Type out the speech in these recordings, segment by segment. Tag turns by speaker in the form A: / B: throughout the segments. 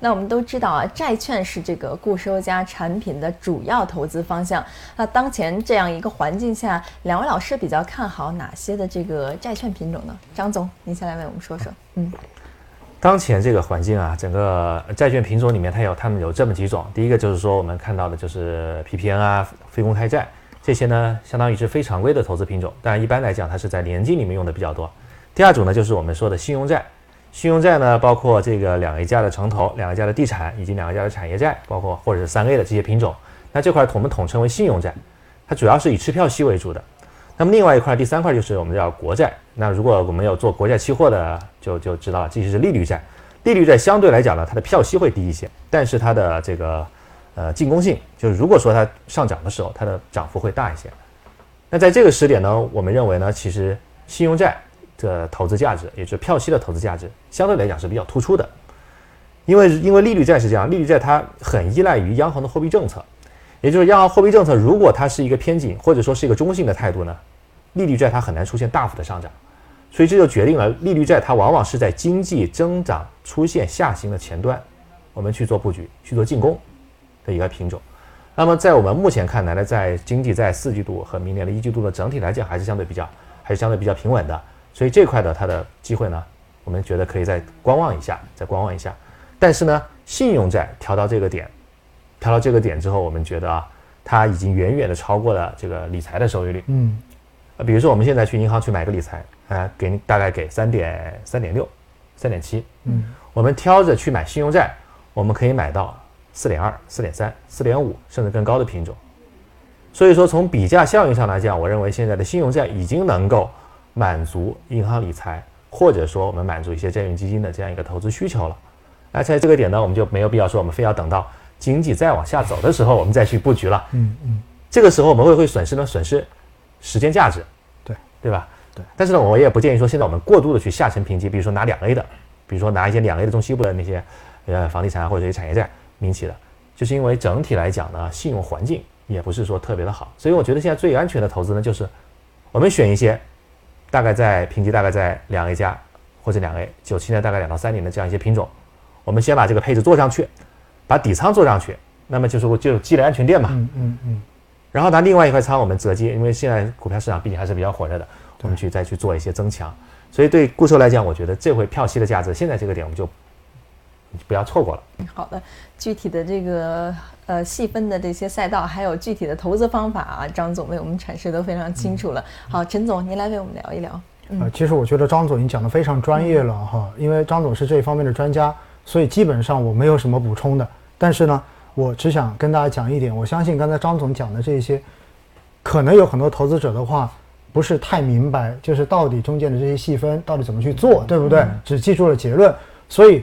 A: 那我们都知道啊，债券是这个固收加产品的主要投资方向。那当前这样一个环境下，两位老师比较看好哪些的这个债券品种呢？张总，您先来为我们说说。嗯，
B: 当前这个环境啊，整个债券品种里面，它有它们有这么几种。第一个就是说我们看到的就是 PPN 啊、非公开债这些呢，相当于是非常规的投资品种，但一般来讲，它是在年金里面用的比较多。第二种呢，就是我们说的信用债。信用债呢，包括这个两 A 加的城投、两 A 加的地产以及两 A 加的产业债，包括或者是三 A 的这些品种。那这块我们统称为信用债，它主要是以吃票息为主的。那么另外一块，第三块就是我们叫国债。那如果我们有做国债期货的，就就知道了，这些是利率债。利率债相对来讲呢，它的票息会低一些，但是它的这个呃进攻性，就是如果说它上涨的时候，它的涨幅会大一些。那在这个时点呢，我们认为呢，其实信用债。的投资价值，也就是票息的投资价值，相对来讲是比较突出的，因为因为利率债是这样，利率债它很依赖于央行的货币政策，也就是央行货币政策如果它是一个偏紧或者说是一个中性的态度呢，利率债它很难出现大幅的上涨，所以这就决定了利率债它往往是在经济增长出现下行的前端，我们去做布局去做进攻的一个品种。那么在我们目前看来呢，在经济在四季度和明年的一季度的整体来讲，还是相对比较还是相对比较平稳的。所以这块的它的机会呢，我们觉得可以再观望一下，再观望一下。但是呢，信用债调到这个点，调到这个点之后，我们觉得啊，它已经远远的超过了这个理财的收益率。嗯，呃，比如说我们现在去银行去买个理财，啊，给你大概给三点三点六，三点七。嗯，我们挑着去买信用债，我们可以买到四点二、四点三、四点五，甚至更高的品种。所以说，从比价效应上来讲，我认为现在的信用债已经能够。满足银行理财，或者说我们满足一些债券基金的这样一个投资需求了。那在这个点呢，我们就没有必要说我们非要等到经济再往下走的时候，我们再去布局了。嗯嗯，这个时候我们会会损失呢？损失时间价值。
C: 对
B: 对吧？
C: 对。
B: 但是呢，我也不建议说现在我们过度的去下沉评级，比如说拿两 A 的，比如说拿一些两 A 的中西部的那些呃房地产或者一些产业债、民企的，就是因为整体来讲呢，信用环境也不是说特别的好，所以我觉得现在最安全的投资呢，就是我们选一些。大概在评级大概在两 A 加或者两 A，九七年大概两到三年的这样一些品种，我们先把这个配置做上去，把底仓做上去，那么就是我就积累安全垫嘛。嗯嗯嗯。然后拿另外一块仓我们择机，因为现在股票市场毕竟还是比较火热的，我们去再去做一些增强。所以对固收来讲，我觉得这回票息的价值，现在这个点我们就不要错过了。
A: 好的，具体的这个。呃，细分的这些赛道，还有具体的投资方法啊，张总为我们阐释都非常清楚了。好，陈总，您来为我们聊一聊。
C: 呃，其实我觉得张总已经讲得非常专业了哈，因为张总是这一方面的专家，所以基本上我没有什么补充的。但是呢，我只想跟大家讲一点，我相信刚才张总讲的这些，可能有很多投资者的话不是太明白，就是到底中间的这些细分到底怎么去做，对不对？只记住了结论，所以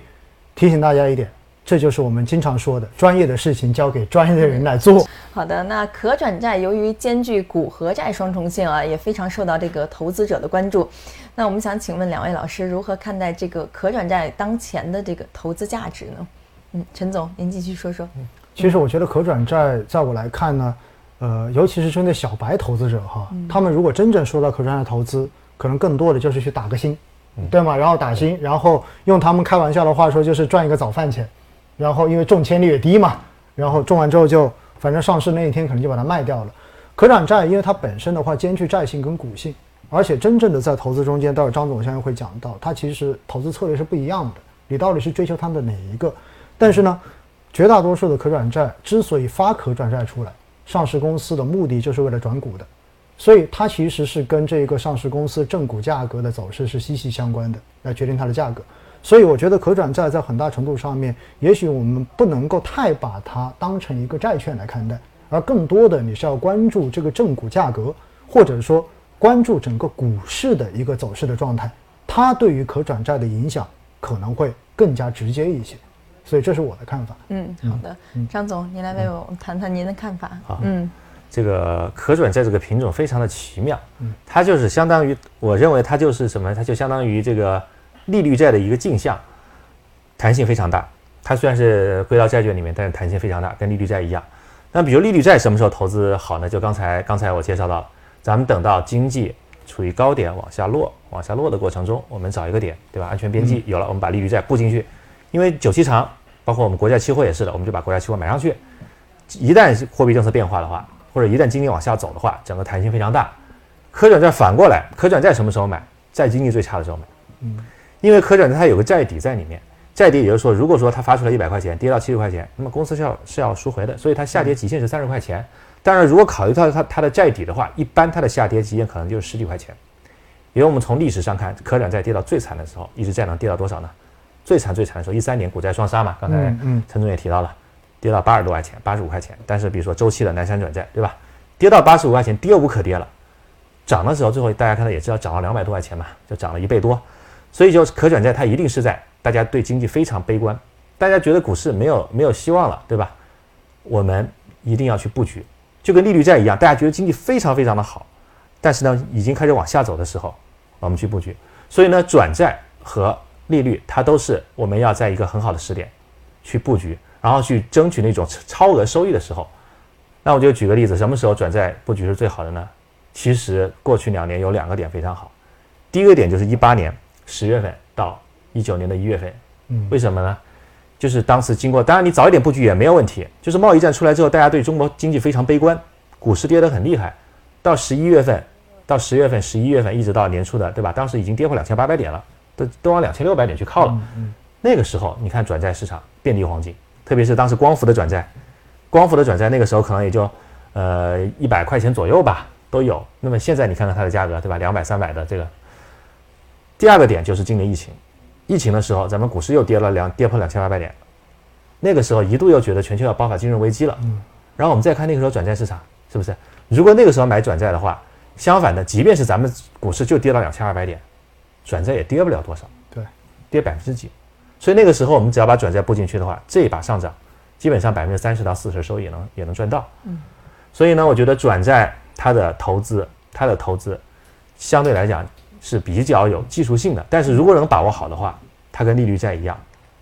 C: 提醒大家一点。这就是我们经常说的，专业的事情交给专业的人来做。
A: 好的，那可转债由于兼具股和债双重性啊，也非常受到这个投资者的关注。那我们想请问两位老师，如何看待这个可转债当前的这个投资价值呢？嗯，陈总，您继续说说。
C: 嗯其实我觉得可转债，在我来看呢，呃，尤其是针对小白投资者哈，他们如果真正说到可转债投资，可能更多的就是去打个新，对吗？然后打新，然后用他们开玩笑的话说，就是赚一个早饭钱。然后因为中签率也低嘛，然后中完之后就反正上市那一天可能就把它卖掉了。可转债因为它本身的话兼具债性跟股性，而且真正的在投资中间，待会张总相信会讲到，它其实投资策略是不一样的。你到底是追求它的哪一个？但是呢，绝大多数的可转债之所以发可转债出来，上市公司的目的就是为了转股的，所以它其实是跟这个上市公司正股价格的走势是息息相关的，来决定它的价格。所以我觉得可转债在很大程度上面，也许我们不能够太把它当成一个债券来看待，而更多的你是要关注这个正股价格，或者说关注整个股市的一个走势的状态，它对于可转债的影响可能会更加直接一些。所以这是我的看法。
A: 嗯，好的，张总，您来为我们谈谈您的看法。
B: 好，嗯，这个可转债这个品种非常的奇妙，嗯，它就是相当于，我认为它就是什么，它就相当于这个。利率债的一个镜像，弹性非常大。它虽然是归到债券里面，但是弹性非常大，跟利率债一样。那比如利率债什么时候投资好呢？就刚才刚才我介绍到了，咱们等到经济处于高点往下落、往下落的过程中，我们找一个点，对吧？安全边际有了，我们把利率债布进去。因为久期长，包括我们国债期货也是的，我们就把国债期货买上去。一旦货币政策变化的话，或者一旦经济往下走的话，整个弹性非常大。可转债反过来，可转债什么时候买？在经济最差的时候买。嗯，因为可转债它有个债底在里面，债底也就是说，如果说它发出来一百块钱，跌到七十块钱，那么公司是要是要赎回的，所以它下跌极限是三十块钱。当然，如果考虑到它它的债底的话，一般它的下跌极限可能就是十几块钱。因为我们从历史上看，可转债跌到最惨的时候，一直债能跌到多少呢？最惨最惨的时候，一三年股债双杀嘛，刚才陈总也提到了，跌到八十多块钱，八十五块钱。但是比如说周期的南山转债，对吧？跌到八十五块钱，跌无可跌了。涨的时候，最后大家看到也知道涨了两百多块钱嘛，就涨了一倍多。所以就可转债它一定是在大家对经济非常悲观，大家觉得股市没有没有希望了，对吧？我们一定要去布局，就跟利率债一样，大家觉得经济非常非常的好，但是呢已经开始往下走的时候。我们去布局，所以呢，转债和利率它都是我们要在一个很好的时点去布局，然后去争取那种超额收益的时候。那我就举个例子，什么时候转债布局是最好的呢？其实过去两年有两个点非常好。第一个点就是一八年十月份到一九年的一月份，嗯，为什么呢？就是当时经过，当然你早一点布局也没有问题。就是贸易战出来之后，大家对中国经济非常悲观，股市跌得很厉害，到十一月份。到十月份、十一月份，一直到年初的，对吧？当时已经跌破两千八百点了，都都往两千六百点去靠了。那个时候，你看转债市场遍地黄金，特别是当时光伏的转债，光伏的转债那个时候可能也就呃一百块钱左右吧，都有。那么现在你看看它的价格，对吧？两百、三百的这个。第二个点就是今年疫情，疫情的时候，咱们股市又跌了两跌破两千八百点，那个时候一度又觉得全球要爆发金融危机了。然后我们再看那个时候转债市场，是不是？如果那个时候买转债的话，相反的，即便是咱们股市就跌到两千二百点，转债也跌不了多少，
C: 对，
B: 跌百分之几。所以那个时候我们只要把转债布进去的话，这一把上涨，基本上百分之三十到四十收益也能也能赚到。嗯，所以呢，我觉得转债它的投资，它的投资相对来讲是比较有技术性的，但是如果能把握好的话，它跟利率债一样，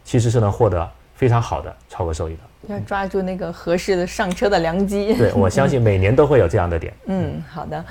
B: 其实是能获得非常好的超额收益的。
A: 要抓住那个合适的上车的良机。
B: 对，我相信每年都会有这样的点。
A: 嗯，好的。